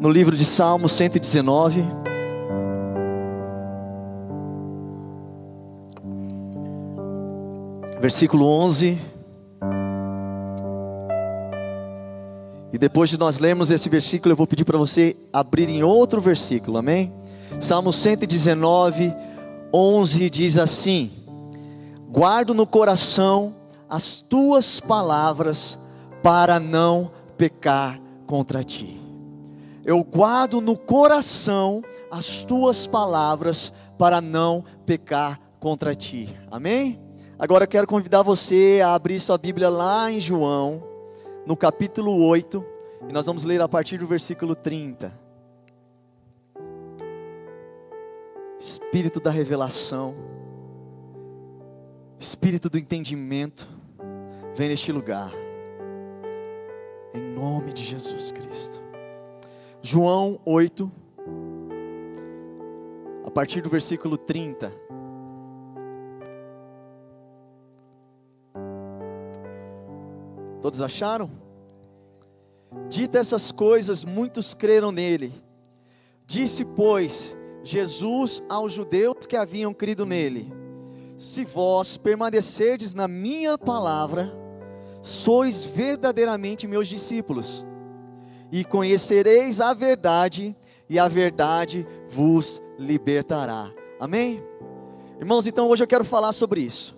no livro de Salmos 119. Versículo 11. E depois de nós lermos esse versículo, eu vou pedir para você abrir em outro versículo, amém? Salmo 119, 11 diz assim: Guardo no coração as tuas palavras para não pecar contra ti. Eu guardo no coração as tuas palavras para não pecar contra ti. Amém? Agora eu quero convidar você a abrir sua Bíblia lá em João, no capítulo 8, e nós vamos ler a partir do versículo 30. Espírito da revelação, Espírito do entendimento, vem neste lugar, em nome de Jesus Cristo. João 8, a partir do versículo 30. Todos acharam? Dita essas coisas, muitos creram nele. Disse, pois, Jesus aos judeus que haviam crido nele: Se vós permanecerdes na minha palavra, sois verdadeiramente meus discípulos, e conhecereis a verdade, e a verdade vos libertará. Amém? Irmãos, então hoje eu quero falar sobre isso.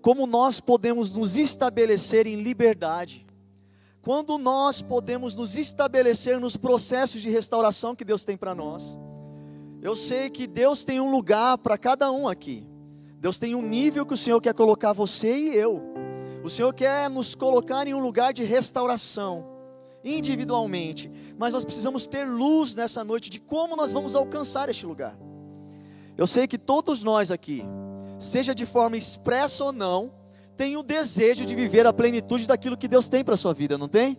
Como nós podemos nos estabelecer em liberdade, quando nós podemos nos estabelecer nos processos de restauração que Deus tem para nós. Eu sei que Deus tem um lugar para cada um aqui. Deus tem um nível que o Senhor quer colocar você e eu. O Senhor quer nos colocar em um lugar de restauração, individualmente, mas nós precisamos ter luz nessa noite de como nós vamos alcançar este lugar. Eu sei que todos nós aqui, seja de forma expressa ou não, tem o desejo de viver a plenitude daquilo que Deus tem para a sua vida, não tem?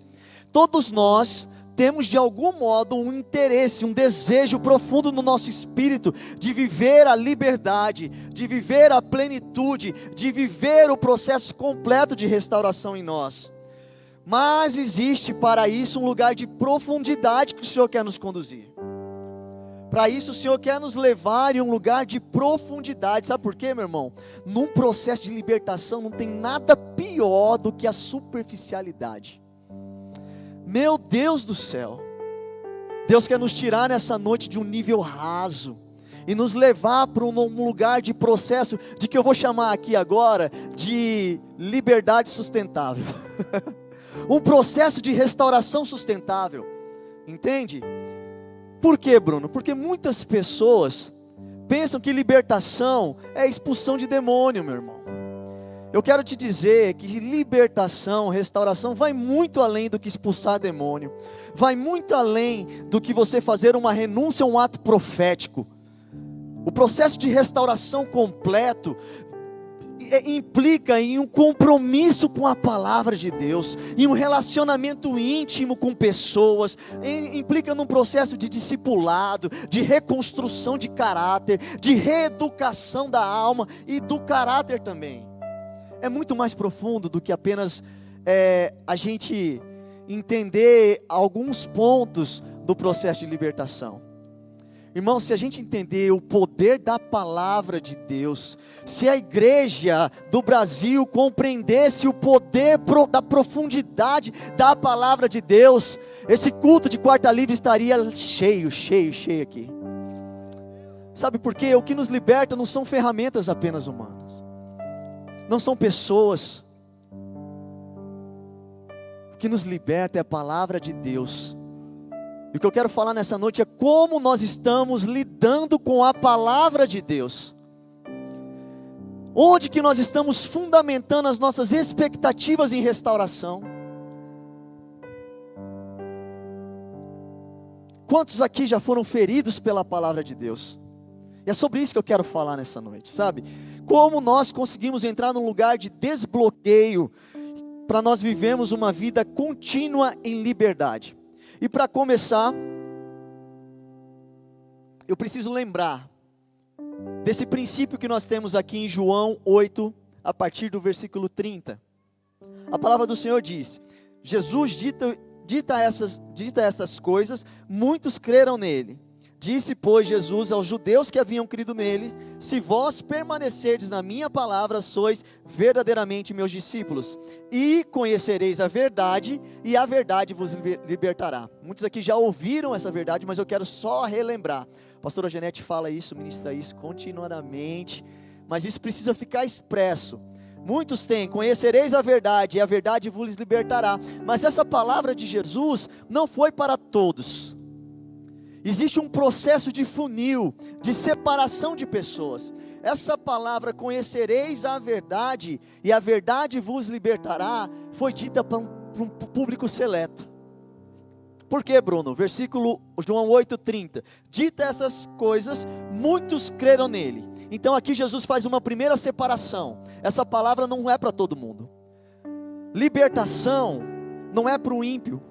Todos nós temos de algum modo um interesse, um desejo profundo no nosso espírito de viver a liberdade, de viver a plenitude, de viver o processo completo de restauração em nós. Mas existe para isso um lugar de profundidade que o Senhor quer nos conduzir. Para isso, o Senhor quer nos levar em um lugar de profundidade. Sabe por quê, meu irmão? Num processo de libertação não tem nada pior do que a superficialidade. Meu Deus do céu. Deus quer nos tirar nessa noite de um nível raso e nos levar para um lugar de processo de que eu vou chamar aqui agora de liberdade sustentável. um processo de restauração sustentável. Entende? Por quê, Bruno? Porque muitas pessoas pensam que libertação é expulsão de demônio, meu irmão. Eu quero te dizer que libertação, restauração vai muito além do que expulsar demônio, vai muito além do que você fazer uma renúncia a um ato profético. O processo de restauração completo implica em um compromisso com a palavra de Deus, em um relacionamento íntimo com pessoas, implica num processo de discipulado, de reconstrução de caráter, de reeducação da alma e do caráter também. É muito mais profundo do que apenas é, a gente entender alguns pontos do processo de libertação. Irmão, se a gente entender o poder da palavra de Deus, se a igreja do Brasil compreendesse o poder da profundidade da palavra de Deus, esse culto de quarta livre estaria cheio, cheio, cheio aqui. Sabe por quê? O que nos liberta não são ferramentas apenas humanas, não são pessoas. O que nos liberta é a palavra de Deus e o que eu quero falar nessa noite é como nós estamos lidando com a palavra de Deus. Onde que nós estamos fundamentando as nossas expectativas em restauração? Quantos aqui já foram feridos pela palavra de Deus? E é sobre isso que eu quero falar nessa noite, sabe? Como nós conseguimos entrar num lugar de desbloqueio para nós vivermos uma vida contínua em liberdade. E para começar, eu preciso lembrar desse princípio que nós temos aqui em João 8, a partir do versículo 30. A palavra do Senhor diz: Jesus dita, dita, essas, dita essas coisas, muitos creram nele. Disse, pois, Jesus aos judeus que haviam crido nele: Se vós permanecerdes na minha palavra, sois verdadeiramente meus discípulos, e conhecereis a verdade, e a verdade vos libertará. Muitos aqui já ouviram essa verdade, mas eu quero só relembrar. A pastora Janete fala isso, ministra isso continuadamente, mas isso precisa ficar expresso. Muitos têm, conhecereis a verdade, e a verdade vos libertará. Mas essa palavra de Jesus não foi para todos. Existe um processo de funil, de separação de pessoas. Essa palavra, conhecereis a verdade, e a verdade vos libertará, foi dita para um, para um público seleto. Por que, Bruno? Versículo João 8,30. Dita essas coisas, muitos creram nele. Então aqui Jesus faz uma primeira separação. Essa palavra não é para todo mundo. Libertação não é para o ímpio.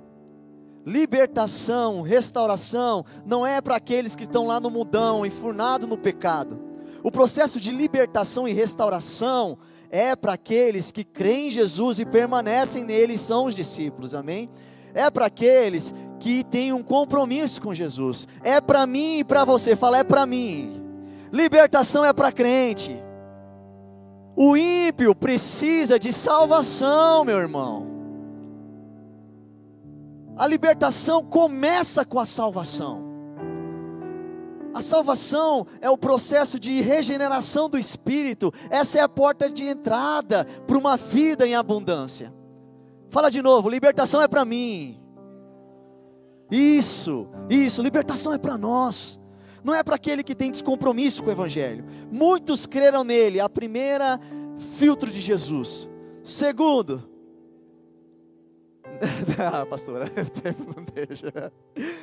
Libertação, restauração, não é para aqueles que estão lá no mudão, enfurnado no pecado. O processo de libertação e restauração é para aqueles que creem em Jesus e permanecem nele, são os discípulos, amém? É para aqueles que têm um compromisso com Jesus. É para mim e para você. Fala, é para mim. Libertação é para crente. O ímpio precisa de salvação, meu irmão. A libertação começa com a salvação. A salvação é o processo de regeneração do espírito. Essa é a porta de entrada para uma vida em abundância. Fala de novo, libertação é para mim. Isso, isso, libertação é para nós não é para aquele que tem descompromisso com o Evangelho. Muitos creram nele, a primeira filtro de Jesus. Segundo, ah, pastora, não deixa.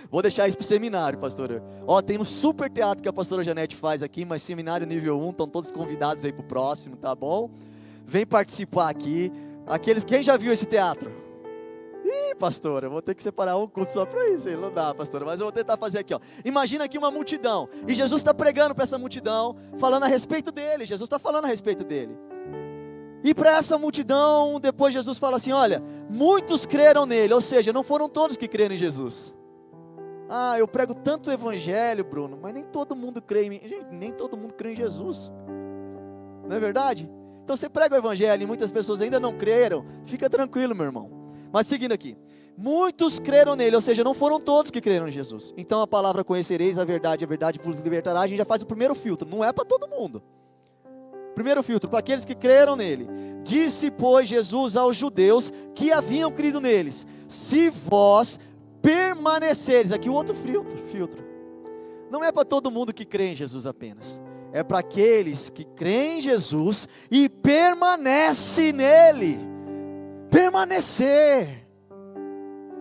Vou deixar isso para seminário, pastora. Ó, tem um super teatro que a pastora Janete faz aqui, mas seminário nível 1, estão todos convidados aí para o próximo, tá bom? Vem participar aqui. Aqueles, quem já viu esse teatro? Ih, pastora, vou ter que separar um culto só para isso. Não dá, pastora, mas eu vou tentar fazer aqui. Ó. Imagina aqui uma multidão. E Jesus está pregando para essa multidão, falando a respeito dele. Jesus está falando a respeito dele. E para essa multidão, depois Jesus fala assim: Olha, muitos creram nele. Ou seja, não foram todos que creram em Jesus. Ah, eu prego tanto o evangelho, Bruno, mas nem todo mundo crê em mim. Gente, nem todo mundo crê em Jesus. Não é verdade? Então você prega o evangelho e muitas pessoas ainda não creram. Fica tranquilo, meu irmão. Mas seguindo aqui. Muitos creram nele, ou seja, não foram todos que creram em Jesus. Então a palavra conhecereis a verdade, a verdade vos libertará. A gente já faz o primeiro filtro, não é para todo mundo. Primeiro filtro, para aqueles que creram nele. Disse, pois, Jesus aos judeus que haviam crido neles: Se vós permaneceres, aqui o outro filtro, filtro. Não é para todo mundo que crê em Jesus apenas. É para aqueles que creem em Jesus e permanece nele permanecer.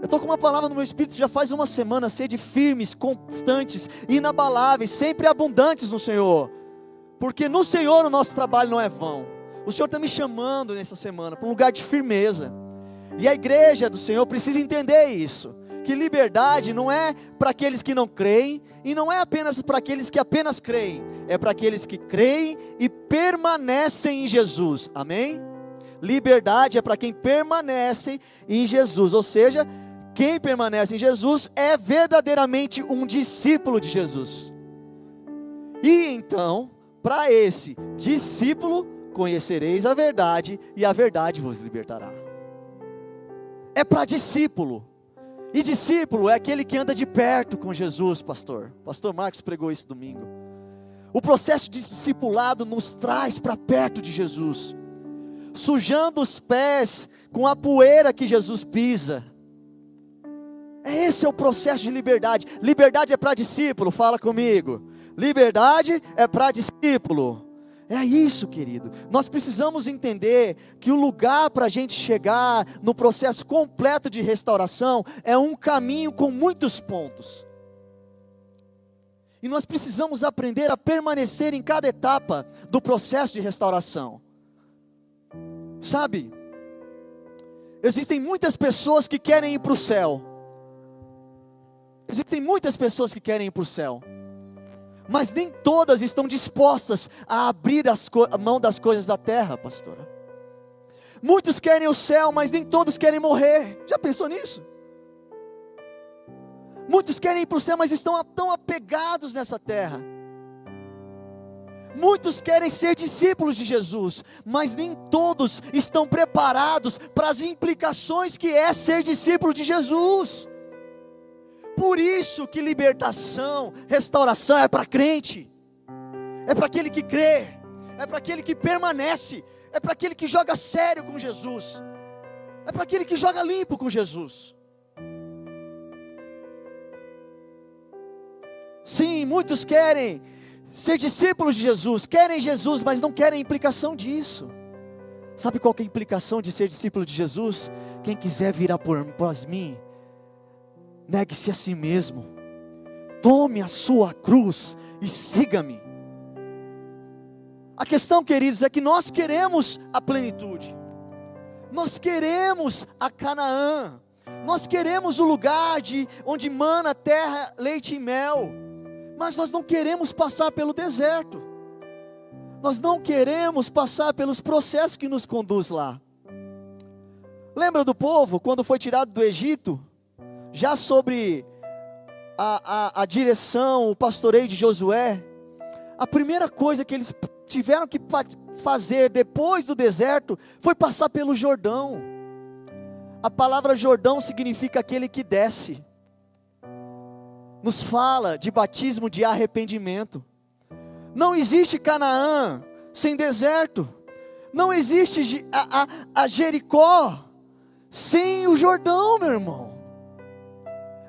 Eu estou com uma palavra no meu espírito já faz uma semana, sede firmes, constantes, inabaláveis, sempre abundantes no Senhor. Porque no Senhor o nosso trabalho não é vão. O Senhor está me chamando nessa semana para um lugar de firmeza. E a igreja do Senhor precisa entender isso. Que liberdade não é para aqueles que não creem, e não é apenas para aqueles que apenas creem, é para aqueles que creem e permanecem em Jesus. Amém? Liberdade é para quem permanece em Jesus, ou seja, quem permanece em Jesus é verdadeiramente um discípulo de Jesus. E então, para esse discípulo, conhecereis a verdade e a verdade vos libertará. É para discípulo. E discípulo é aquele que anda de perto com Jesus, pastor. Pastor Marcos pregou isso domingo. O processo de discipulado nos traz para perto de Jesus sujando os pés com a poeira que Jesus pisa. Esse é o processo de liberdade. Liberdade é para discípulo, fala comigo. Liberdade é para discípulo. É isso, querido. Nós precisamos entender que o lugar para a gente chegar no processo completo de restauração é um caminho com muitos pontos. E nós precisamos aprender a permanecer em cada etapa do processo de restauração. Sabe, existem muitas pessoas que querem ir para o céu. Existem muitas pessoas que querem ir para o céu. Mas nem todas estão dispostas a abrir a mão das coisas da terra, pastora. Muitos querem o céu, mas nem todos querem morrer. Já pensou nisso? Muitos querem ir para o céu, mas estão tão apegados nessa terra. Muitos querem ser discípulos de Jesus, mas nem todos estão preparados para as implicações que é ser discípulo de Jesus. Por isso que libertação, restauração é para crente, é para aquele que crê, é para aquele que permanece, é para aquele que joga sério com Jesus, é para aquele que joga limpo com Jesus. Sim, muitos querem ser discípulos de Jesus, querem Jesus, mas não querem a implicação disso. Sabe qual é a implicação de ser discípulo de Jesus? Quem quiser vir após mim, negue-se a si mesmo, tome a sua cruz e siga-me. A questão, queridos, é que nós queremos a plenitude, nós queremos a Canaã, nós queremos o lugar de onde mana terra, leite e mel mas nós não queremos passar pelo deserto. Nós não queremos passar pelos processos que nos conduz lá. Lembra do povo quando foi tirado do Egito? Já sobre a, a, a direção, o pastoreio de Josué, a primeira coisa que eles tiveram que fazer depois do deserto foi passar pelo Jordão. A palavra Jordão significa aquele que desce nos fala de batismo de arrependimento. Não existe Canaã sem deserto. Não existe a, a, a Jericó sem o Jordão, meu irmão.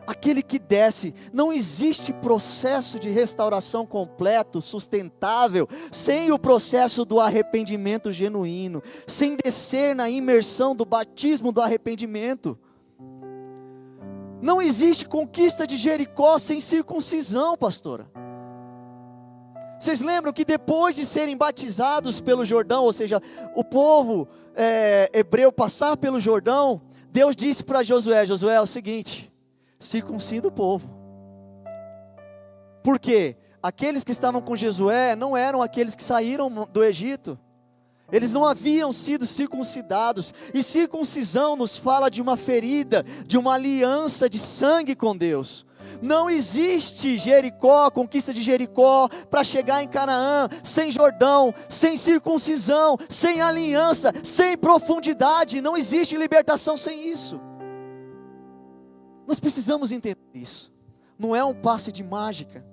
Aquele que desce, não existe processo de restauração completo, sustentável, sem o processo do arrependimento genuíno, sem descer na imersão do batismo do arrependimento. Não existe conquista de Jericó sem circuncisão, pastora. Vocês lembram que depois de serem batizados pelo Jordão, ou seja, o povo é, hebreu passar pelo Jordão, Deus disse para Josué: Josué, é o seguinte, circuncida o povo. Por quê? Aqueles que estavam com Josué não eram aqueles que saíram do Egito. Eles não haviam sido circuncidados, e circuncisão nos fala de uma ferida, de uma aliança de sangue com Deus. Não existe Jericó, conquista de Jericó, para chegar em Canaã, sem Jordão, sem circuncisão, sem aliança, sem profundidade. Não existe libertação sem isso. Nós precisamos entender isso. Não é um passe de mágica.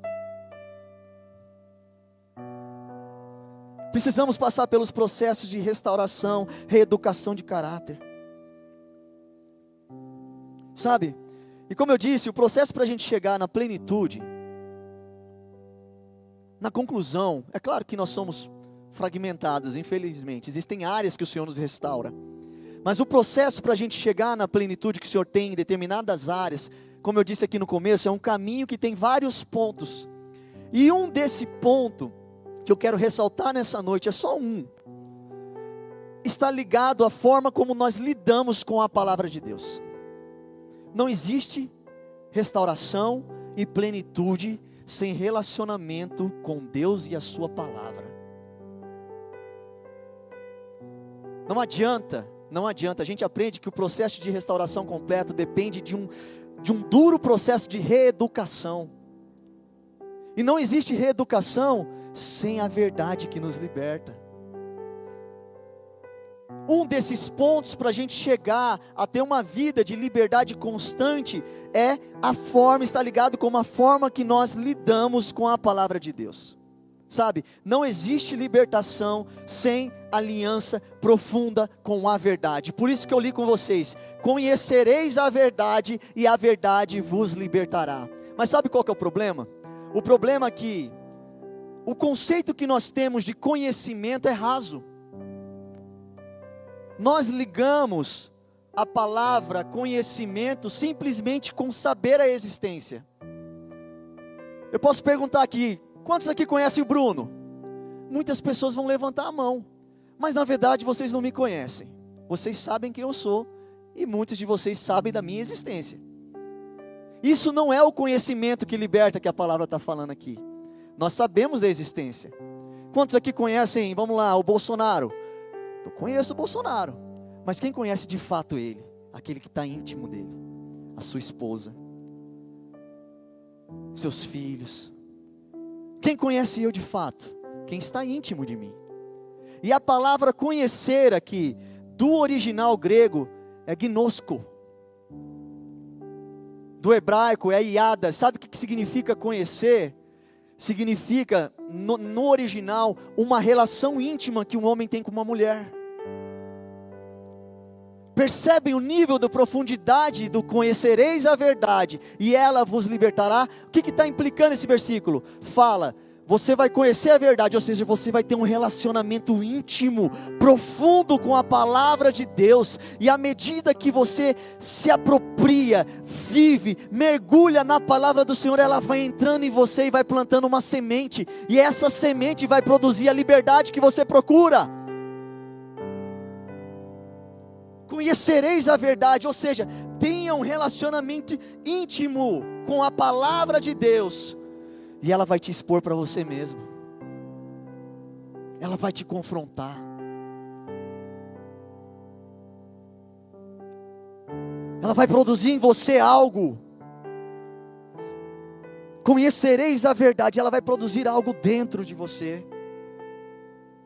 Precisamos passar pelos processos de restauração, reeducação de caráter. Sabe? E como eu disse, o processo para a gente chegar na plenitude, na conclusão, é claro que nós somos fragmentados, infelizmente, existem áreas que o Senhor nos restaura, mas o processo para a gente chegar na plenitude que o Senhor tem em determinadas áreas, como eu disse aqui no começo, é um caminho que tem vários pontos, e um desse ponto que eu quero ressaltar nessa noite é só um. Está ligado à forma como nós lidamos com a palavra de Deus. Não existe restauração e plenitude sem relacionamento com Deus e a Sua palavra. Não adianta, não adianta. A gente aprende que o processo de restauração completo depende de um, de um duro processo de reeducação. E não existe reeducação sem a verdade que nos liberta. Um desses pontos para a gente chegar a ter uma vida de liberdade constante é a forma, está ligado com a forma que nós lidamos com a palavra de Deus. Sabe, não existe libertação sem aliança profunda com a verdade. Por isso que eu li com vocês: conhecereis a verdade e a verdade vos libertará. Mas sabe qual que é o problema? O problema é que o conceito que nós temos de conhecimento é raso. Nós ligamos a palavra conhecimento simplesmente com saber a existência. Eu posso perguntar aqui: quantos aqui conhecem o Bruno? Muitas pessoas vão levantar a mão, mas na verdade vocês não me conhecem. Vocês sabem quem eu sou e muitos de vocês sabem da minha existência. Isso não é o conhecimento que liberta que a palavra está falando aqui. Nós sabemos da existência. Quantos aqui conhecem, vamos lá, o Bolsonaro? Eu conheço o Bolsonaro, mas quem conhece de fato ele? Aquele que está íntimo dele, a sua esposa, seus filhos. Quem conhece eu de fato? Quem está íntimo de mim. E a palavra conhecer aqui, do original grego, é gnosco. Do hebraico é iada. Sabe o que significa conhecer? Significa, no, no original, uma relação íntima que um homem tem com uma mulher. Percebem o nível da profundidade do conhecereis a verdade e ela vos libertará? O que está implicando esse versículo? Fala você vai conhecer a verdade, ou seja, você vai ter um relacionamento íntimo, profundo com a palavra de Deus, e à medida que você se apropria, vive, mergulha na palavra do Senhor, ela vai entrando em você e vai plantando uma semente, e essa semente vai produzir a liberdade que você procura. Conhecereis a verdade, ou seja, tenha um relacionamento íntimo com a palavra de Deus e ela vai te expor para você mesmo. Ela vai te confrontar. Ela vai produzir em você algo. Conhecereis a verdade, ela vai produzir algo dentro de você.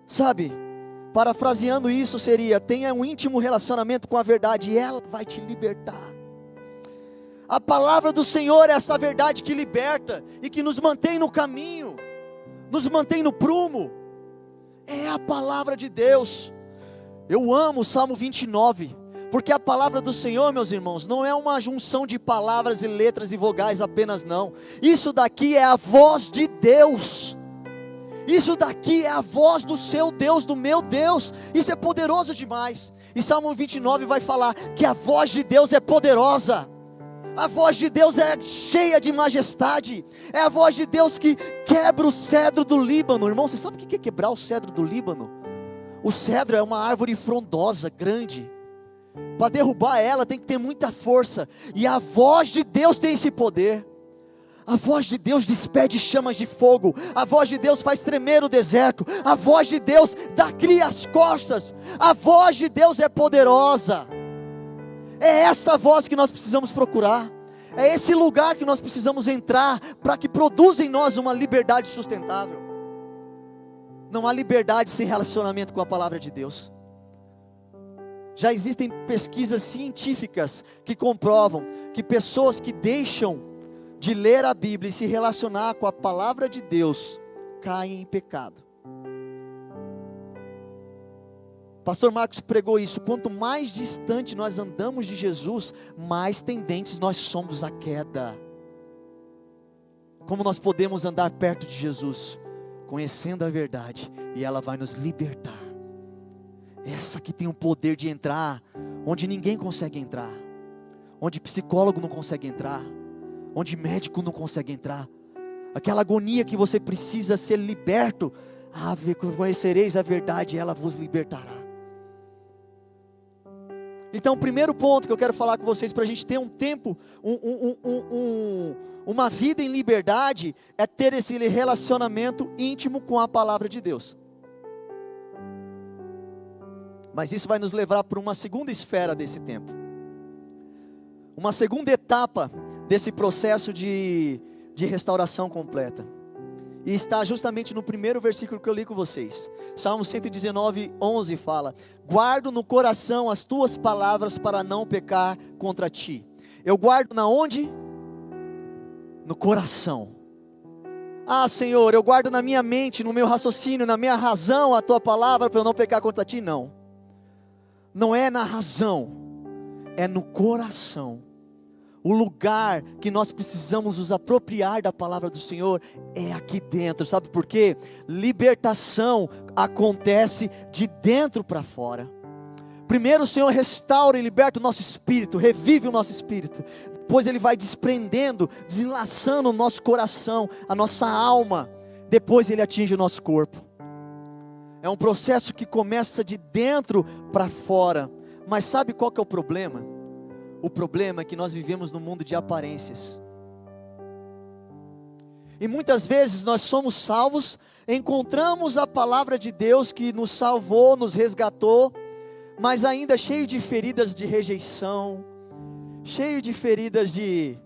Sabe? Parafraseando isso seria: tenha um íntimo relacionamento com a verdade e ela vai te libertar. A palavra do Senhor é essa verdade que liberta e que nos mantém no caminho, nos mantém no prumo. É a palavra de Deus. Eu amo o Salmo 29, porque a palavra do Senhor, meus irmãos, não é uma junção de palavras e letras e vogais apenas, não. Isso daqui é a voz de Deus. Isso daqui é a voz do seu Deus, do meu Deus. Isso é poderoso demais. E Salmo 29 vai falar que a voz de Deus é poderosa. A voz de Deus é cheia de majestade. É a voz de Deus que quebra o cedro do Líbano. Irmão, você sabe o que é quebrar o cedro do Líbano? O cedro é uma árvore frondosa, grande. Para derrubar ela tem que ter muita força. E a voz de Deus tem esse poder. A voz de Deus despede chamas de fogo. A voz de Deus faz tremer o deserto. A voz de Deus dá cria as costas. A voz de Deus é poderosa. É essa voz que nós precisamos procurar. É esse lugar que nós precisamos entrar para que produza em nós uma liberdade sustentável. Não há liberdade sem relacionamento com a palavra de Deus. Já existem pesquisas científicas que comprovam que pessoas que deixam de ler a Bíblia e se relacionar com a palavra de Deus caem em pecado. Pastor Marcos pregou isso. Quanto mais distante nós andamos de Jesus, mais tendentes nós somos à queda. Como nós podemos andar perto de Jesus? Conhecendo a verdade, e ela vai nos libertar. Essa que tem o poder de entrar onde ninguém consegue entrar, onde psicólogo não consegue entrar, onde médico não consegue entrar. Aquela agonia que você precisa ser liberto. Ah, conhecereis a verdade, ela vos libertará. Então, o primeiro ponto que eu quero falar com vocês para a gente ter um tempo, um, um, um, uma vida em liberdade, é ter esse relacionamento íntimo com a palavra de Deus. Mas isso vai nos levar para uma segunda esfera desse tempo, uma segunda etapa desse processo de, de restauração completa. E está justamente no primeiro versículo que eu li com vocês. Salmo 119, 11 fala: Guardo no coração as tuas palavras para não pecar contra ti. Eu guardo na onde? No coração. Ah, Senhor, eu guardo na minha mente, no meu raciocínio, na minha razão a tua palavra para eu não pecar contra ti. Não. Não é na razão, é no coração o lugar que nós precisamos nos apropriar da palavra do Senhor é aqui dentro, sabe por quê? Libertação acontece de dentro para fora. Primeiro o Senhor restaura e liberta o nosso espírito, revive o nosso espírito. depois ele vai desprendendo, desenlaçando o nosso coração, a nossa alma, depois ele atinge o nosso corpo. É um processo que começa de dentro para fora. Mas sabe qual que é o problema? O problema é que nós vivemos num mundo de aparências. E muitas vezes nós somos salvos, encontramos a palavra de Deus que nos salvou, nos resgatou, mas ainda cheio de feridas de rejeição, cheio de feridas de,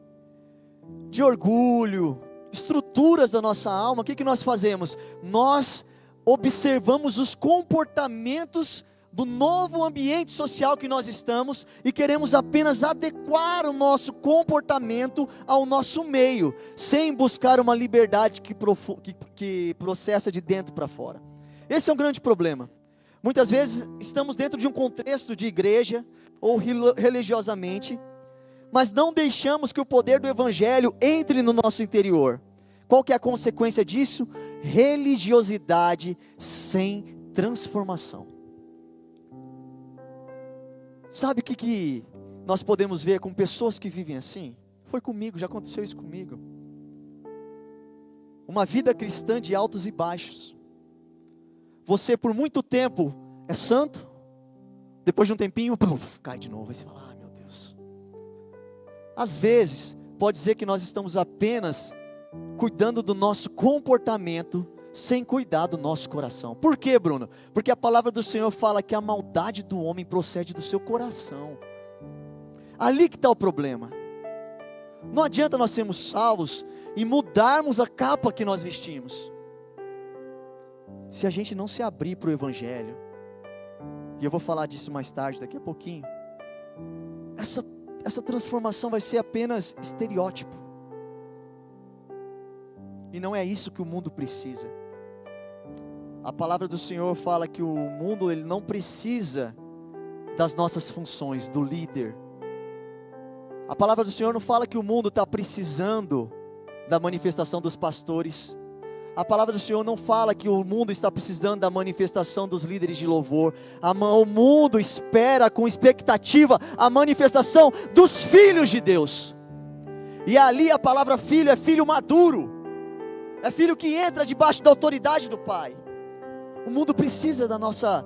de orgulho, estruturas da nossa alma, o que, que nós fazemos? Nós observamos os comportamentos do novo ambiente social que nós estamos e queremos apenas adequar o nosso comportamento ao nosso meio, sem buscar uma liberdade que, que, que processa de dentro para fora. Esse é um grande problema. Muitas vezes estamos dentro de um contexto de igreja ou religiosamente, mas não deixamos que o poder do evangelho entre no nosso interior. Qual que é a consequência disso? Religiosidade sem transformação. Sabe o que, que nós podemos ver com pessoas que vivem assim? Foi comigo, já aconteceu isso comigo. Uma vida cristã de altos e baixos. Você por muito tempo é santo, depois de um tempinho, puff, cai de novo. Aí você fala, ah, meu Deus. Às vezes, pode dizer que nós estamos apenas cuidando do nosso comportamento, sem cuidar do nosso coração. Por quê, Bruno? Porque a palavra do Senhor fala que a maldade do homem procede do seu coração. Ali que está o problema. Não adianta nós sermos salvos e mudarmos a capa que nós vestimos. Se a gente não se abrir para o Evangelho, e eu vou falar disso mais tarde, daqui a pouquinho, essa, essa transformação vai ser apenas estereótipo. E não é isso que o mundo precisa. A palavra do Senhor fala que o mundo ele não precisa das nossas funções, do líder. A palavra do Senhor não fala que o mundo está precisando da manifestação dos pastores. A palavra do Senhor não fala que o mundo está precisando da manifestação dos líderes de louvor. O mundo espera com expectativa a manifestação dos filhos de Deus. E ali a palavra filho é filho maduro. É filho que entra debaixo da autoridade do Pai. O mundo precisa da nossa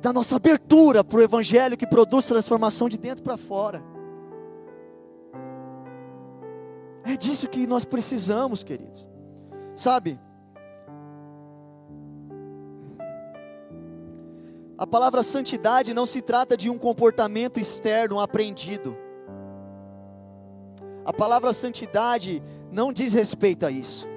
da nossa abertura para o evangelho que produz transformação de dentro para fora. É disso que nós precisamos, queridos. Sabe? A palavra santidade não se trata de um comportamento externo aprendido. A palavra santidade não diz respeito a isso.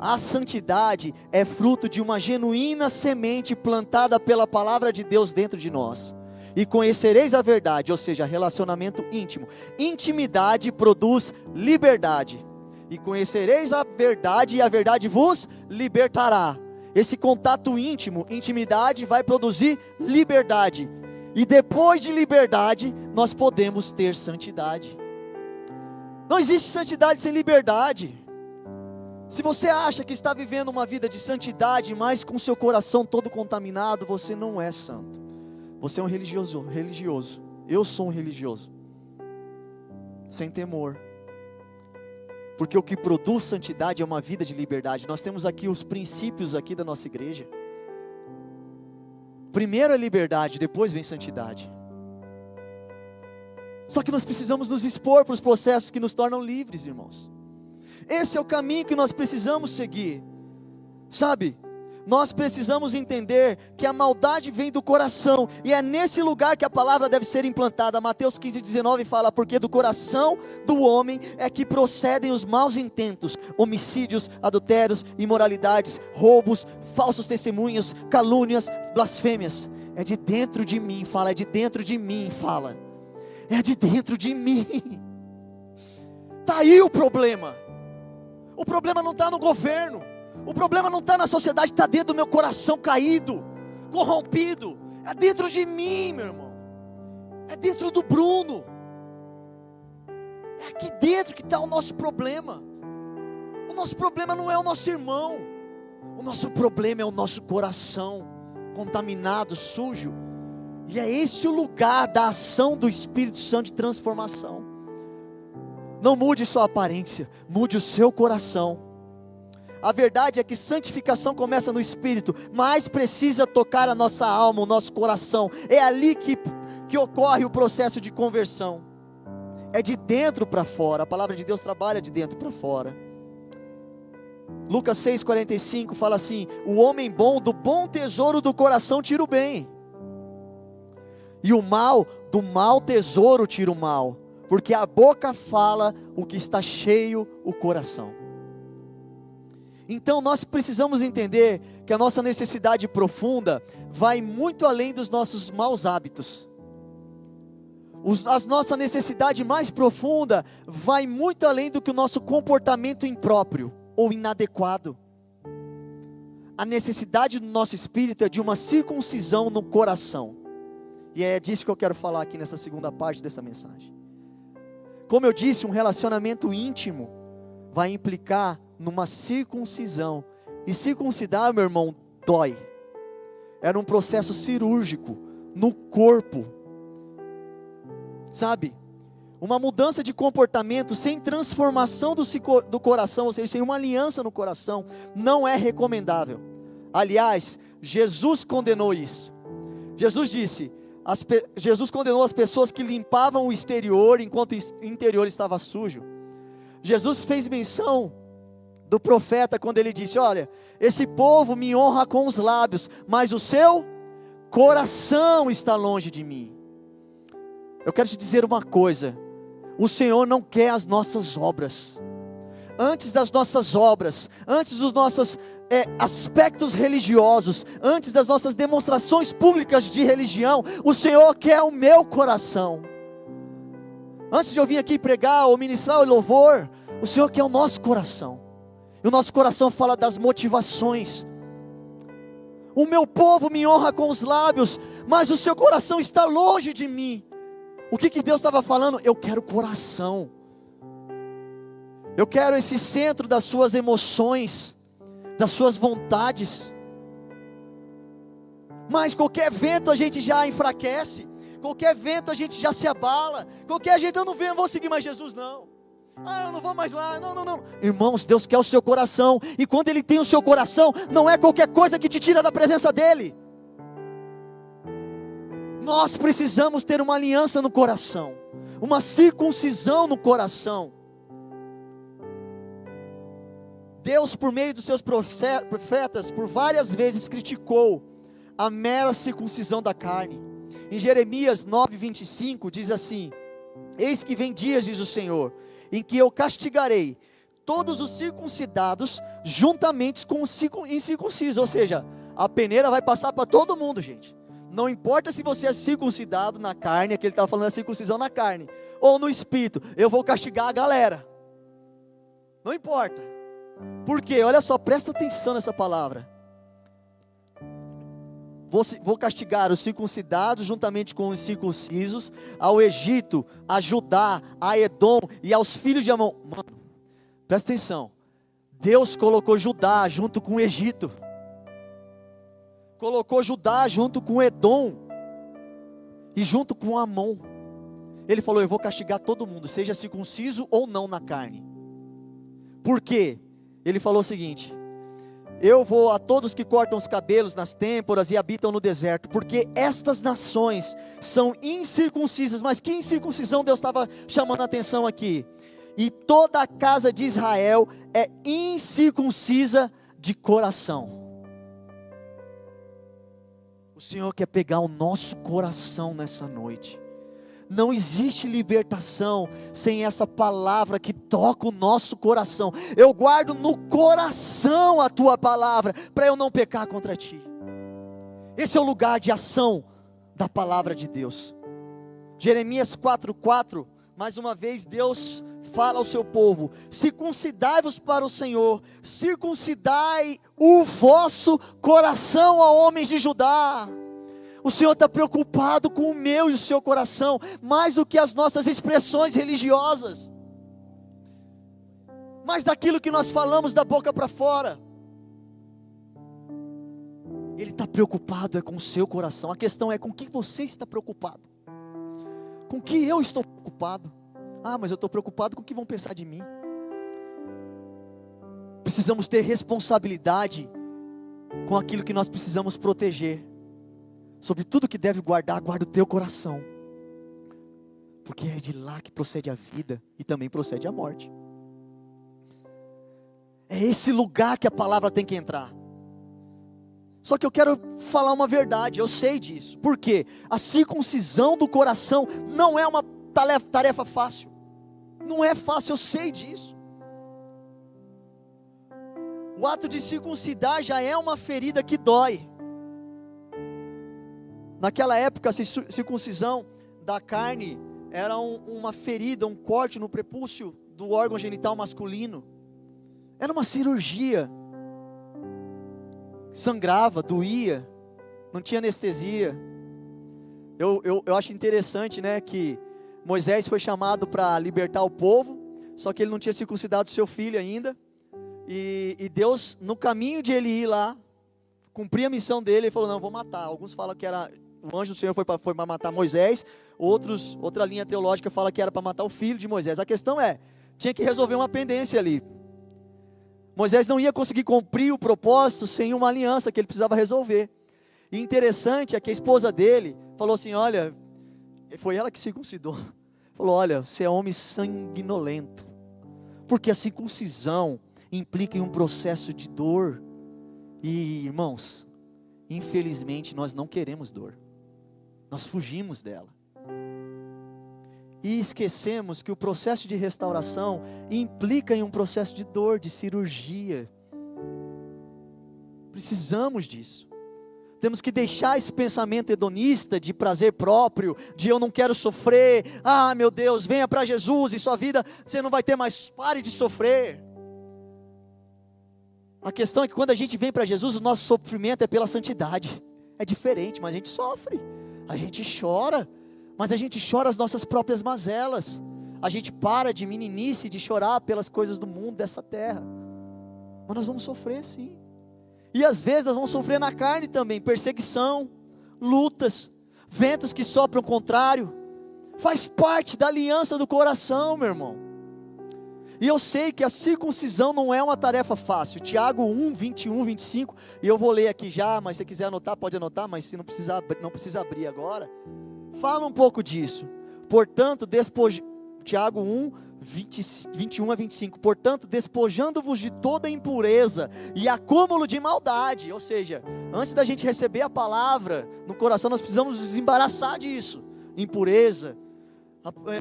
A santidade é fruto de uma genuína semente plantada pela palavra de Deus dentro de nós. E conhecereis a verdade, ou seja, relacionamento íntimo. Intimidade produz liberdade. E conhecereis a verdade, e a verdade vos libertará. Esse contato íntimo, intimidade, vai produzir liberdade. E depois de liberdade, nós podemos ter santidade. Não existe santidade sem liberdade. Se você acha que está vivendo uma vida de santidade, mas com seu coração todo contaminado, você não é santo. Você é um religioso, religioso. Eu sou um religioso. Sem temor. Porque o que produz santidade é uma vida de liberdade. Nós temos aqui os princípios aqui da nossa igreja. Primeiro é liberdade, depois vem santidade. Só que nós precisamos nos expor para os processos que nos tornam livres, irmãos. Esse é o caminho que nós precisamos seguir. Sabe? Nós precisamos entender que a maldade vem do coração, e é nesse lugar que a palavra deve ser implantada. Mateus 15, 19 fala: Porque do coração do homem é que procedem os maus intentos, homicídios, adultérios, imoralidades, roubos, falsos testemunhos, calúnias, blasfêmias. É de dentro de mim, fala, é de dentro de mim, fala. É de dentro de mim. Está aí o problema. O problema não está no governo. O problema não está na sociedade, está dentro do meu coração caído, corrompido. É dentro de mim, meu irmão. É dentro do Bruno. É aqui dentro que está o nosso problema. O nosso problema não é o nosso irmão. O nosso problema é o nosso coração contaminado, sujo. E é esse o lugar da ação do Espírito Santo de transformação. Não mude sua aparência, mude o seu coração. A verdade é que santificação começa no espírito, mas precisa tocar a nossa alma, o nosso coração. É ali que, que ocorre o processo de conversão. É de dentro para fora. A palavra de Deus trabalha de dentro para fora. Lucas 6,45 fala assim: O homem bom, do bom tesouro do coração, tira o bem, e o mal, do mau tesouro, tira o mal, porque a boca fala o que está cheio o coração. Então nós precisamos entender que a nossa necessidade profunda vai muito além dos nossos maus hábitos. a nossa necessidade mais profunda vai muito além do que o nosso comportamento impróprio ou inadequado. A necessidade do nosso espírito é de uma circuncisão no coração. E é disso que eu quero falar aqui nessa segunda parte dessa mensagem. Como eu disse, um relacionamento íntimo vai implicar numa circuncisão. E circuncidar, meu irmão, dói. Era um processo cirúrgico no corpo. Sabe? Uma mudança de comportamento sem transformação do, do coração, ou seja, sem uma aliança no coração, não é recomendável. Aliás, Jesus condenou isso. Jesus disse: as, Jesus condenou as pessoas que limpavam o exterior enquanto o interior estava sujo. Jesus fez menção do profeta quando ele disse: Olha, esse povo me honra com os lábios, mas o seu coração está longe de mim. Eu quero te dizer uma coisa: o Senhor não quer as nossas obras. Antes das nossas obras, antes dos nossos é, aspectos religiosos, antes das nossas demonstrações públicas de religião, o Senhor quer o meu coração. Antes de eu vir aqui pregar ou ministrar o louvor, o Senhor quer o nosso coração. E o nosso coração fala das motivações. O meu povo me honra com os lábios, mas o seu coração está longe de mim. O que, que Deus estava falando? Eu quero coração. Eu quero esse centro das suas emoções, das suas vontades. Mas qualquer vento a gente já enfraquece, qualquer vento a gente já se abala, qualquer jeito eu não venho, vou seguir mais Jesus não. Ah, eu não vou mais lá. Não, não, não. Irmãos, Deus quer o seu coração. E quando Ele tem o seu coração, não é qualquer coisa que te tira da presença dEle. Nós precisamos ter uma aliança no coração, uma circuncisão no coração. Deus, por meio dos seus profetas, por várias vezes criticou a mera circuncisão da carne. Em Jeremias 9, 25, diz assim: Eis que vem dias, diz o Senhor, em que eu castigarei todos os circuncidados juntamente com os incircuncisos. Ou seja, a peneira vai passar para todo mundo, gente. Não importa se você é circuncidado na carne, aqui ele estava falando da circuncisão na carne, ou no espírito, eu vou castigar a galera. Não importa. Por quê? Olha só, presta atenção nessa palavra. Vou, castigar os circuncidados juntamente com os circuncisos, ao Egito, a Judá, a Edom e aos filhos de Amon. Mano, presta atenção. Deus colocou Judá junto com o Egito, colocou Judá junto com Edom e junto com Amon. Ele falou: Eu vou castigar todo mundo, seja circunciso ou não na carne. Por quê? Ele falou o seguinte: eu vou a todos que cortam os cabelos nas têmporas e habitam no deserto, porque estas nações são incircuncisas. Mas que incircuncisão Deus estava chamando a atenção aqui? E toda a casa de Israel é incircuncisa de coração. O Senhor quer pegar o nosso coração nessa noite. Não existe libertação sem essa palavra que toca o nosso coração. Eu guardo no coração a tua palavra, para eu não pecar contra ti. Esse é o lugar de ação da palavra de Deus. Jeremias 4,4, mais uma vez, Deus fala ao seu povo: circuncidai-vos para o Senhor, circuncidai o vosso coração, a homens de Judá. O Senhor está preocupado com o meu e o seu coração, mais do que as nossas expressões religiosas, mais daquilo que nós falamos da boca para fora. Ele está preocupado é com o seu coração. A questão é com o que você está preocupado. Com o que eu estou preocupado. Ah, mas eu estou preocupado com o que vão pensar de mim. Precisamos ter responsabilidade com aquilo que nós precisamos proteger. Sobre tudo que deve guardar, guarda o teu coração. Porque é de lá que procede a vida e também procede a morte. É esse lugar que a palavra tem que entrar. Só que eu quero falar uma verdade, eu sei disso. Por quê? A circuncisão do coração não é uma tarefa fácil. Não é fácil, eu sei disso. O ato de circuncidar já é uma ferida que dói. Naquela época, a circuncisão da carne era um, uma ferida, um corte no prepúcio do órgão genital masculino. Era uma cirurgia. Sangrava, doía, não tinha anestesia. Eu, eu, eu acho interessante né, que Moisés foi chamado para libertar o povo, só que ele não tinha circuncidado seu filho ainda. E, e, Deus, no caminho de ele ir lá, cumprir a missão dele, ele falou: Não, vou matar. Alguns falam que era o anjo do Senhor foi para foi matar Moisés, outros, outra linha teológica fala que era para matar o filho de Moisés. A questão é: tinha que resolver uma pendência ali. Moisés não ia conseguir cumprir o propósito sem uma aliança que ele precisava resolver. E interessante é que a esposa dele falou assim: Olha, foi ela que circuncidou. Falou: Olha, você é homem sanguinolento, porque a circuncisão implica em um processo de dor. E irmãos, infelizmente nós não queremos dor, nós fugimos dela. E esquecemos que o processo de restauração implica em um processo de dor, de cirurgia. Precisamos disso. Temos que deixar esse pensamento hedonista de prazer próprio, de eu não quero sofrer. Ah, meu Deus, venha para Jesus e sua vida você não vai ter mais, pare de sofrer. A questão é que quando a gente vem para Jesus, o nosso sofrimento é pela santidade. É diferente, mas a gente sofre, a gente chora, mas a gente chora as nossas próprias mazelas. A gente para de meninice, de chorar pelas coisas do mundo, dessa terra. Mas nós vamos sofrer sim. E às vezes nós vamos sofrer na carne também, perseguição, lutas, ventos que sopram contrário. Faz parte da aliança do coração, meu irmão. E eu sei que a circuncisão não é uma tarefa fácil. Tiago 1, 21, 25. E eu vou ler aqui já, mas se quiser anotar, pode anotar, mas se não precisa, não precisa abrir agora. Fala um pouco disso. Portanto, despoje... Tiago 1, 20, 21 a 25. Portanto, despojando-vos de toda impureza e acúmulo de maldade. Ou seja, antes da gente receber a palavra no coração, nós precisamos desembaraçar disso. Impureza,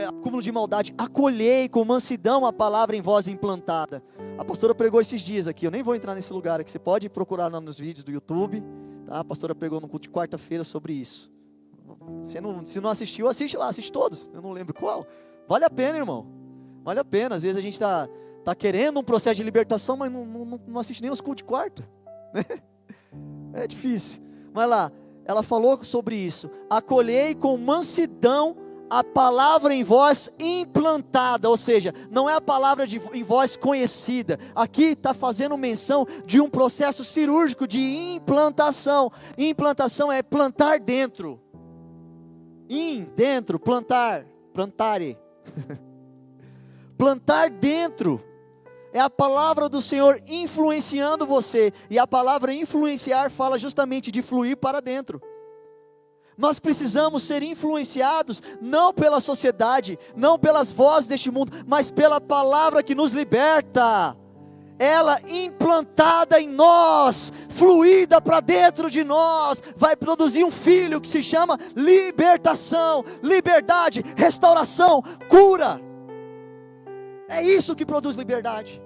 acúmulo de maldade, acolhei com mansidão a palavra em voz implantada. A pastora pregou esses dias aqui, eu nem vou entrar nesse lugar aqui, você pode procurar nos vídeos do YouTube, tá? a pastora pregou no culto de quarta-feira sobre isso. Se não, se não assistiu, assiste lá, assiste todos, eu não lembro qual. Vale a pena, irmão, vale a pena, às vezes a gente está tá querendo um processo de libertação, mas não, não, não assiste nem os cultos de quarta, né? é difícil, mas lá, ela falou sobre isso, acolhei com mansidão a palavra em voz implantada, ou seja, não é a palavra de, em voz conhecida. Aqui está fazendo menção de um processo cirúrgico de implantação. Implantação é plantar dentro. In, dentro, plantar, plantare. plantar dentro. É a palavra do Senhor influenciando você. E a palavra influenciar fala justamente de fluir para dentro. Nós precisamos ser influenciados não pela sociedade, não pelas vozes deste mundo, mas pela palavra que nos liberta. Ela implantada em nós, fluída para dentro de nós, vai produzir um filho que se chama libertação, liberdade, restauração, cura. É isso que produz liberdade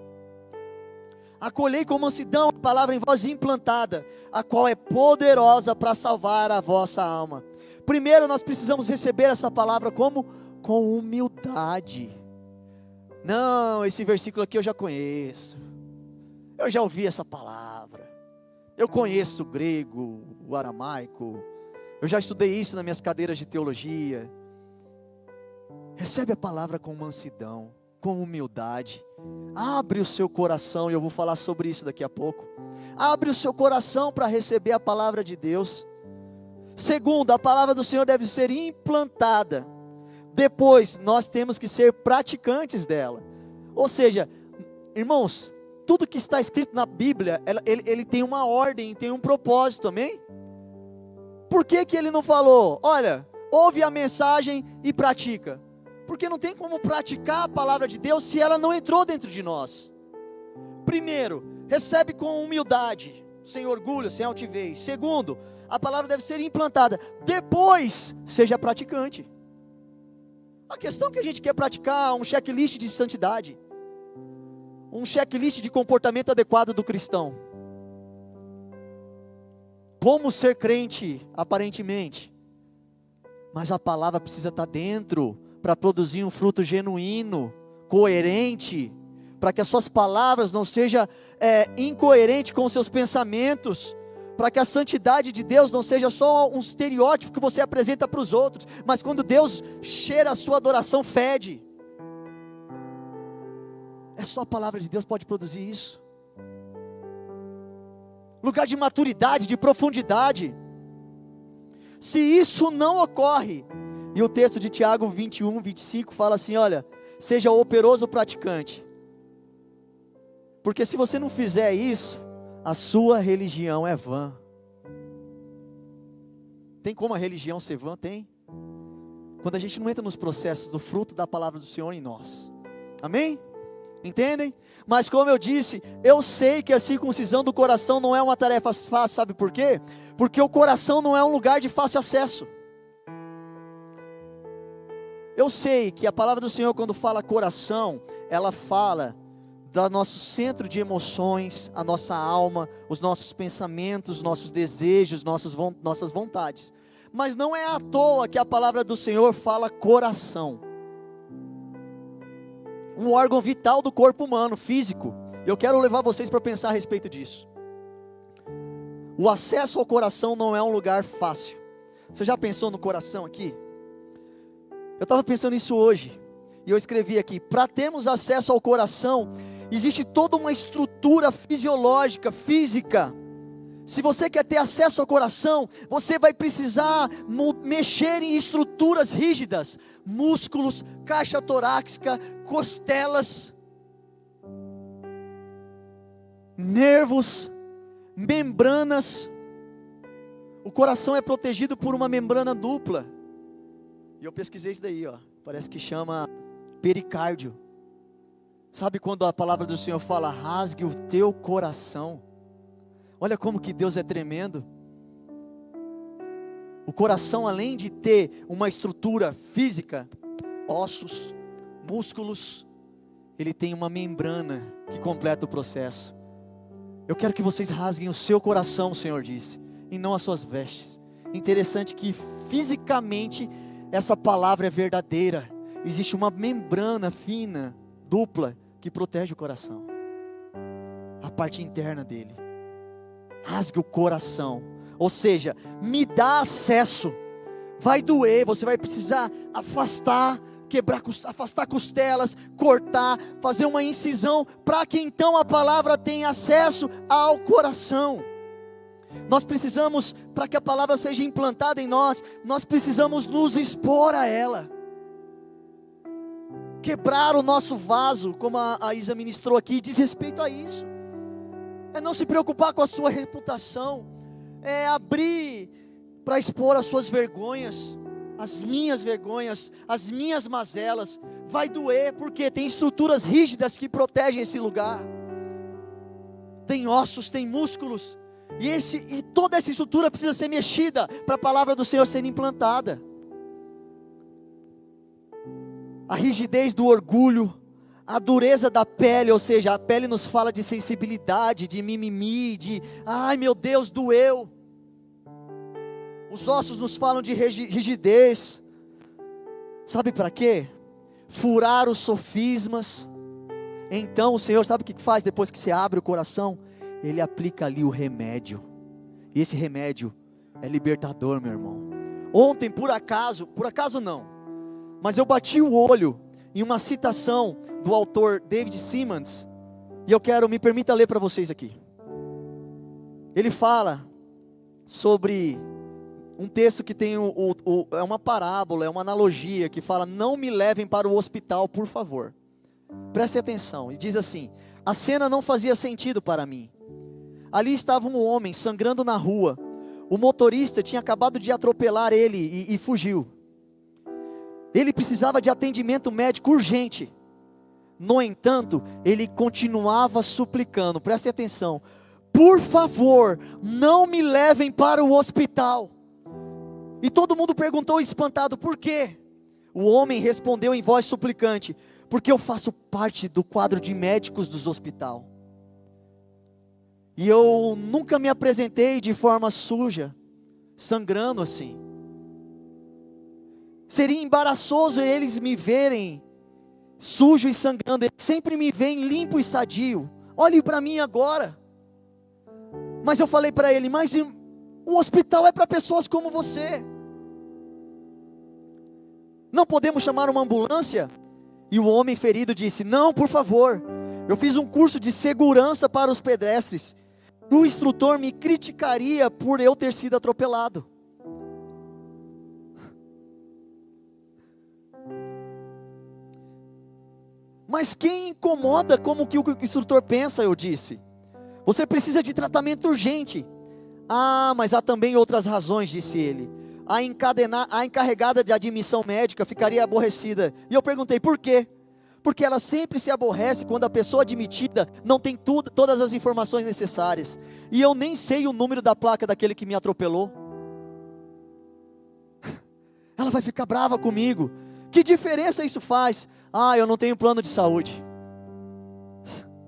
acolhei com mansidão a palavra em voz implantada, a qual é poderosa para salvar a vossa alma. Primeiro nós precisamos receber essa palavra como com humildade. Não, esse versículo aqui eu já conheço. Eu já ouvi essa palavra. Eu conheço o grego, o aramaico. Eu já estudei isso nas minhas cadeiras de teologia. Recebe a palavra com mansidão. com humildade. Abre o seu coração, e eu vou falar sobre isso daqui a pouco. Abre o seu coração para receber a palavra de Deus. Segundo, a palavra do Senhor deve ser implantada. Depois, nós temos que ser praticantes dela. Ou seja, irmãos, tudo que está escrito na Bíblia, ele, ele tem uma ordem, tem um propósito, amém? Por que, que ele não falou, olha, ouve a mensagem e pratica? Porque não tem como praticar a palavra de Deus se ela não entrou dentro de nós. Primeiro, recebe com humildade, sem orgulho, sem altivez. Segundo, a palavra deve ser implantada. Depois, seja praticante. A questão é que a gente quer praticar um checklist de santidade um checklist de comportamento adequado do cristão. Como ser crente, aparentemente. Mas a palavra precisa estar dentro para produzir um fruto genuíno, coerente, para que as suas palavras não sejam é, incoerentes com os seus pensamentos, para que a santidade de Deus não seja só um estereótipo que você apresenta para os outros, mas quando Deus cheira a sua adoração, fede. É só a palavra de Deus pode produzir isso. Lugar de maturidade, de profundidade. Se isso não ocorre, e o texto de Tiago 21, 25 fala assim: olha, seja operoso praticante. Porque se você não fizer isso, a sua religião é vã. Tem como a religião ser vã? Tem. Quando a gente não entra nos processos do fruto da palavra do Senhor em nós. Amém? Entendem? Mas como eu disse, eu sei que a circuncisão do coração não é uma tarefa fácil, sabe por quê? Porque o coração não é um lugar de fácil acesso. Eu sei que a palavra do Senhor, quando fala coração, ela fala do nosso centro de emoções, a nossa alma, os nossos pensamentos, nossos desejos, nossas, nossas vontades. Mas não é à toa que a palavra do Senhor fala coração um órgão vital do corpo humano, físico. Eu quero levar vocês para pensar a respeito disso. O acesso ao coração não é um lugar fácil. Você já pensou no coração aqui? Eu estava pensando nisso hoje. E eu escrevi aqui: para termos acesso ao coração, existe toda uma estrutura fisiológica, física, se você quer ter acesso ao coração, você vai precisar mexer em estruturas rígidas, músculos, caixa torácica, costelas, nervos, membranas. O coração é protegido por uma membrana dupla. E eu pesquisei isso daí, ó. Parece que chama pericárdio. Sabe quando a palavra do Senhor fala: rasgue o teu coração? Olha como que Deus é tremendo. O coração, além de ter uma estrutura física, ossos, músculos, ele tem uma membrana que completa o processo. Eu quero que vocês rasguem o seu coração, o Senhor disse, e não as suas vestes. Interessante que fisicamente essa palavra é verdadeira. Existe uma membrana fina, dupla, que protege o coração, a parte interna dele rasgue o coração. Ou seja, me dá acesso. Vai doer, você vai precisar afastar, quebrar, afastar costelas, cortar, fazer uma incisão, para que então a palavra tenha acesso ao coração. Nós precisamos, para que a palavra seja implantada em nós, nós precisamos nos expor a ela. Quebrar o nosso vaso, como a, a Isa ministrou aqui, diz respeito a isso é não se preocupar com a sua reputação, é abrir para expor as suas vergonhas, as minhas vergonhas, as minhas mazelas. Vai doer, porque tem estruturas rígidas que protegem esse lugar. Tem ossos, tem músculos, e, esse, e toda essa estrutura precisa ser mexida para a palavra do Senhor ser implantada. A rigidez do orgulho, a dureza da pele, ou seja, a pele nos fala de sensibilidade, de mimimi, de ai meu Deus, doeu. Os ossos nos falam de rigidez. Sabe para quê? Furar os sofismas. Então o Senhor sabe o que faz depois que você abre o coração? Ele aplica ali o remédio. E esse remédio é libertador, meu irmão. Ontem, por acaso, por acaso não, mas eu bati o olho em uma citação do autor David Simmons, e eu quero, me permita ler para vocês aqui. Ele fala sobre um texto que tem o, o, o, é uma parábola, é uma analogia que fala: Não me levem para o hospital, por favor. Preste atenção. E diz assim: A cena não fazia sentido para mim. Ali estava um homem sangrando na rua. O motorista tinha acabado de atropelar ele e, e fugiu. Ele precisava de atendimento médico urgente. No entanto, ele continuava suplicando, preste atenção, por favor, não me levem para o hospital. E todo mundo perguntou espantado, por quê? O homem respondeu em voz suplicante: Porque eu faço parte do quadro de médicos dos hospital. E eu nunca me apresentei de forma suja, sangrando assim. Seria embaraçoso eles me verem sujo e sangrando, eles sempre me veem limpo e sadio. Olhe para mim agora. Mas eu falei para ele: Mas o hospital é para pessoas como você. Não podemos chamar uma ambulância? E o homem ferido disse: Não, por favor. Eu fiz um curso de segurança para os pedestres. O instrutor me criticaria por eu ter sido atropelado. Mas quem incomoda como que o instrutor pensa, eu disse. Você precisa de tratamento urgente. Ah, mas há também outras razões, disse ele. A, encadenar, a encarregada de admissão médica ficaria aborrecida. E eu perguntei por quê? Porque ela sempre se aborrece quando a pessoa admitida não tem tudo, todas as informações necessárias. E eu nem sei o número da placa daquele que me atropelou. Ela vai ficar brava comigo. Que diferença isso faz? Ah, eu não tenho plano de saúde.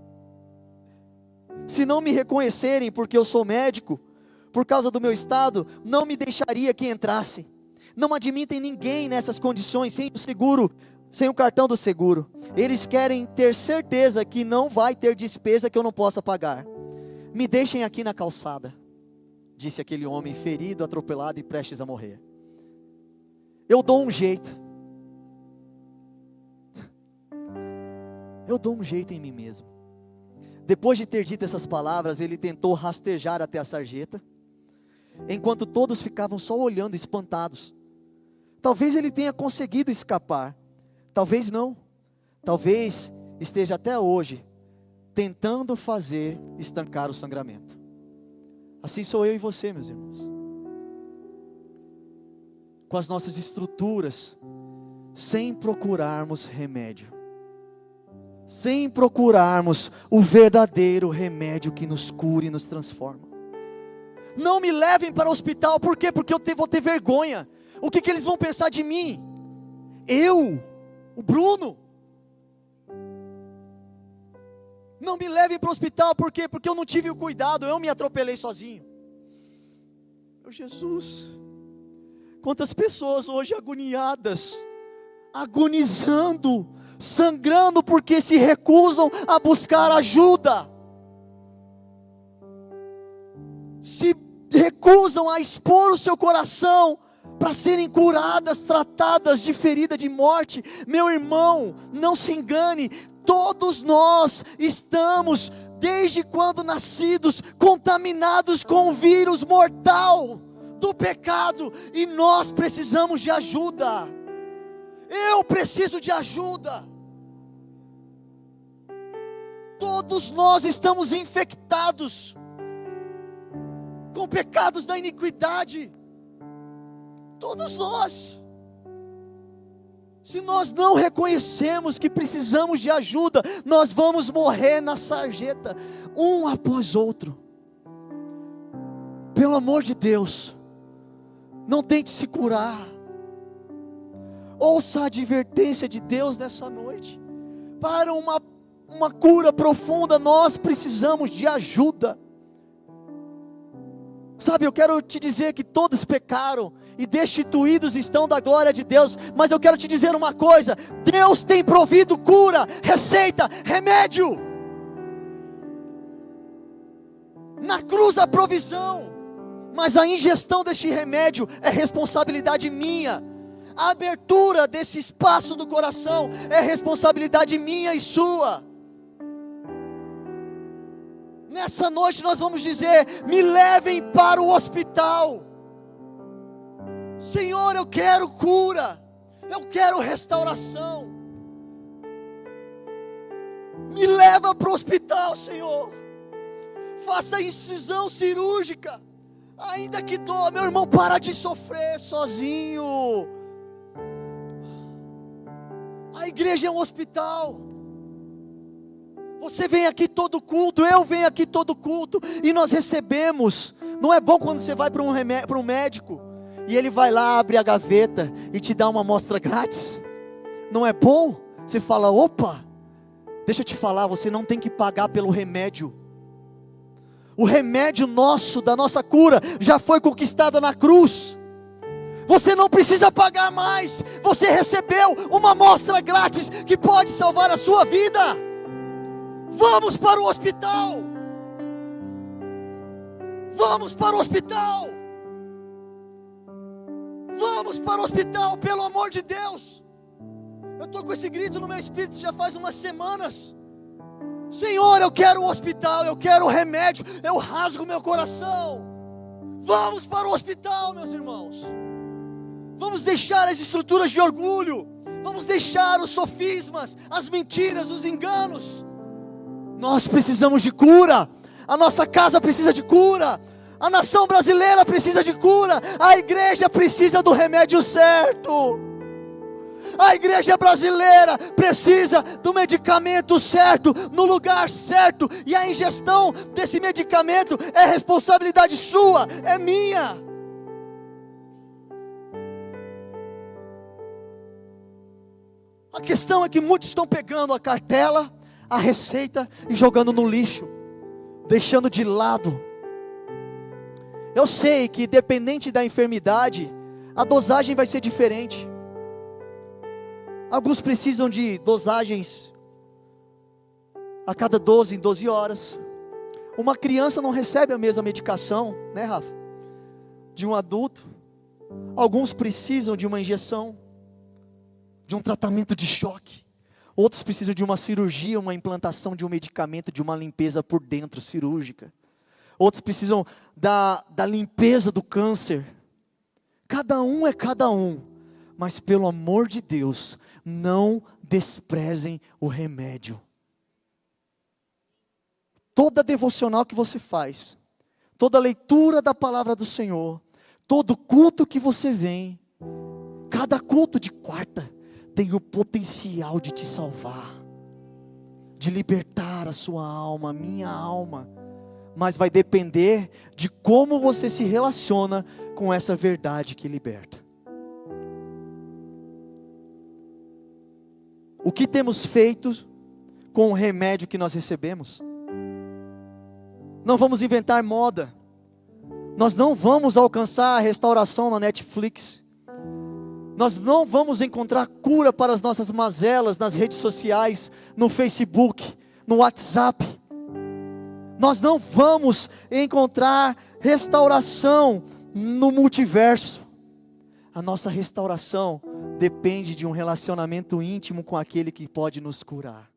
Se não me reconhecerem porque eu sou médico, por causa do meu estado, não me deixaria que entrasse. Não admitem ninguém nessas condições sem o seguro, sem o cartão do seguro. Eles querem ter certeza que não vai ter despesa que eu não possa pagar. Me deixem aqui na calçada, disse aquele homem ferido, atropelado e prestes a morrer. Eu dou um jeito. Eu dou um jeito em mim mesmo. Depois de ter dito essas palavras, ele tentou rastejar até a sarjeta, enquanto todos ficavam só olhando espantados. Talvez ele tenha conseguido escapar, talvez não. Talvez esteja até hoje tentando fazer estancar o sangramento. Assim sou eu e você, meus irmãos. Com as nossas estruturas, sem procurarmos remédio sem procurarmos o verdadeiro remédio que nos cure e nos transforma. Não me levem para o hospital, por quê? Porque eu vou ter vergonha. O que, que eles vão pensar de mim? Eu, o Bruno. Não me levem para o hospital, por quê? Porque eu não tive o cuidado, eu me atropelei sozinho. Meu Jesus, quantas pessoas hoje agoniadas, agonizando, sangrando porque se recusam a buscar ajuda, se recusam a expor o seu coração para serem curadas, tratadas de ferida de morte. Meu irmão, não se engane, todos nós estamos, desde quando nascidos, contaminados com o vírus mortal do pecado e nós precisamos de ajuda. Eu preciso de ajuda. Todos nós estamos infectados com pecados da iniquidade. Todos nós. Se nós não reconhecemos que precisamos de ajuda, nós vamos morrer na sarjeta, um após outro. Pelo amor de Deus, não tente se curar. Ouça a advertência de Deus nessa noite. Para uma, uma cura profunda, nós precisamos de ajuda. Sabe, eu quero te dizer que todos pecaram e destituídos estão da glória de Deus, mas eu quero te dizer uma coisa: Deus tem provido cura, receita, remédio. Na cruz a provisão, mas a ingestão deste remédio é responsabilidade minha a abertura desse espaço do coração é responsabilidade minha e sua. Nessa noite nós vamos dizer: me levem para o hospital. Senhor, eu quero cura, eu quero restauração. Me leva para o hospital, Senhor. Faça incisão cirúrgica. Ainda que dó, meu irmão, para de sofrer sozinho. A igreja é um hospital. Você vem aqui todo culto, eu venho aqui todo culto, e nós recebemos. Não é bom quando você vai para um, um médico e ele vai lá, abre a gaveta e te dá uma amostra grátis. Não é bom? Você fala, opa, deixa eu te falar, você não tem que pagar pelo remédio. O remédio nosso, da nossa cura, já foi conquistada na cruz. Você não precisa pagar mais. Você recebeu uma amostra grátis que pode salvar a sua vida. Vamos para o hospital. Vamos para o hospital. Vamos para o hospital, pelo amor de Deus. Eu estou com esse grito no meu espírito já faz umas semanas. Senhor, eu quero o hospital, eu quero o remédio, eu rasgo meu coração. Vamos para o hospital, meus irmãos. Vamos deixar as estruturas de orgulho, vamos deixar os sofismas, as mentiras, os enganos. Nós precisamos de cura, a nossa casa precisa de cura, a nação brasileira precisa de cura, a igreja precisa do remédio certo. A igreja brasileira precisa do medicamento certo, no lugar certo, e a ingestão desse medicamento é responsabilidade sua, é minha. A questão é que muitos estão pegando a cartela, a receita e jogando no lixo, deixando de lado. Eu sei que, dependente da enfermidade, a dosagem vai ser diferente. Alguns precisam de dosagens a cada 12 em 12 horas. Uma criança não recebe a mesma medicação, né, Rafa? De um adulto. Alguns precisam de uma injeção, de um tratamento de choque. Outros precisam de uma cirurgia, uma implantação de um medicamento, de uma limpeza por dentro cirúrgica. Outros precisam da, da limpeza do câncer. Cada um é cada um. Mas pelo amor de Deus, não desprezem o remédio. Toda devocional que você faz, toda leitura da palavra do Senhor, todo culto que você vem, cada culto de quarta tem o potencial de te salvar, de libertar a sua alma, a minha alma, mas vai depender de como você se relaciona com essa verdade que liberta. O que temos feito com o remédio que nós recebemos? Não vamos inventar moda. Nós não vamos alcançar a restauração na Netflix. Nós não vamos encontrar cura para as nossas mazelas nas redes sociais, no Facebook, no WhatsApp. Nós não vamos encontrar restauração no multiverso. A nossa restauração depende de um relacionamento íntimo com aquele que pode nos curar.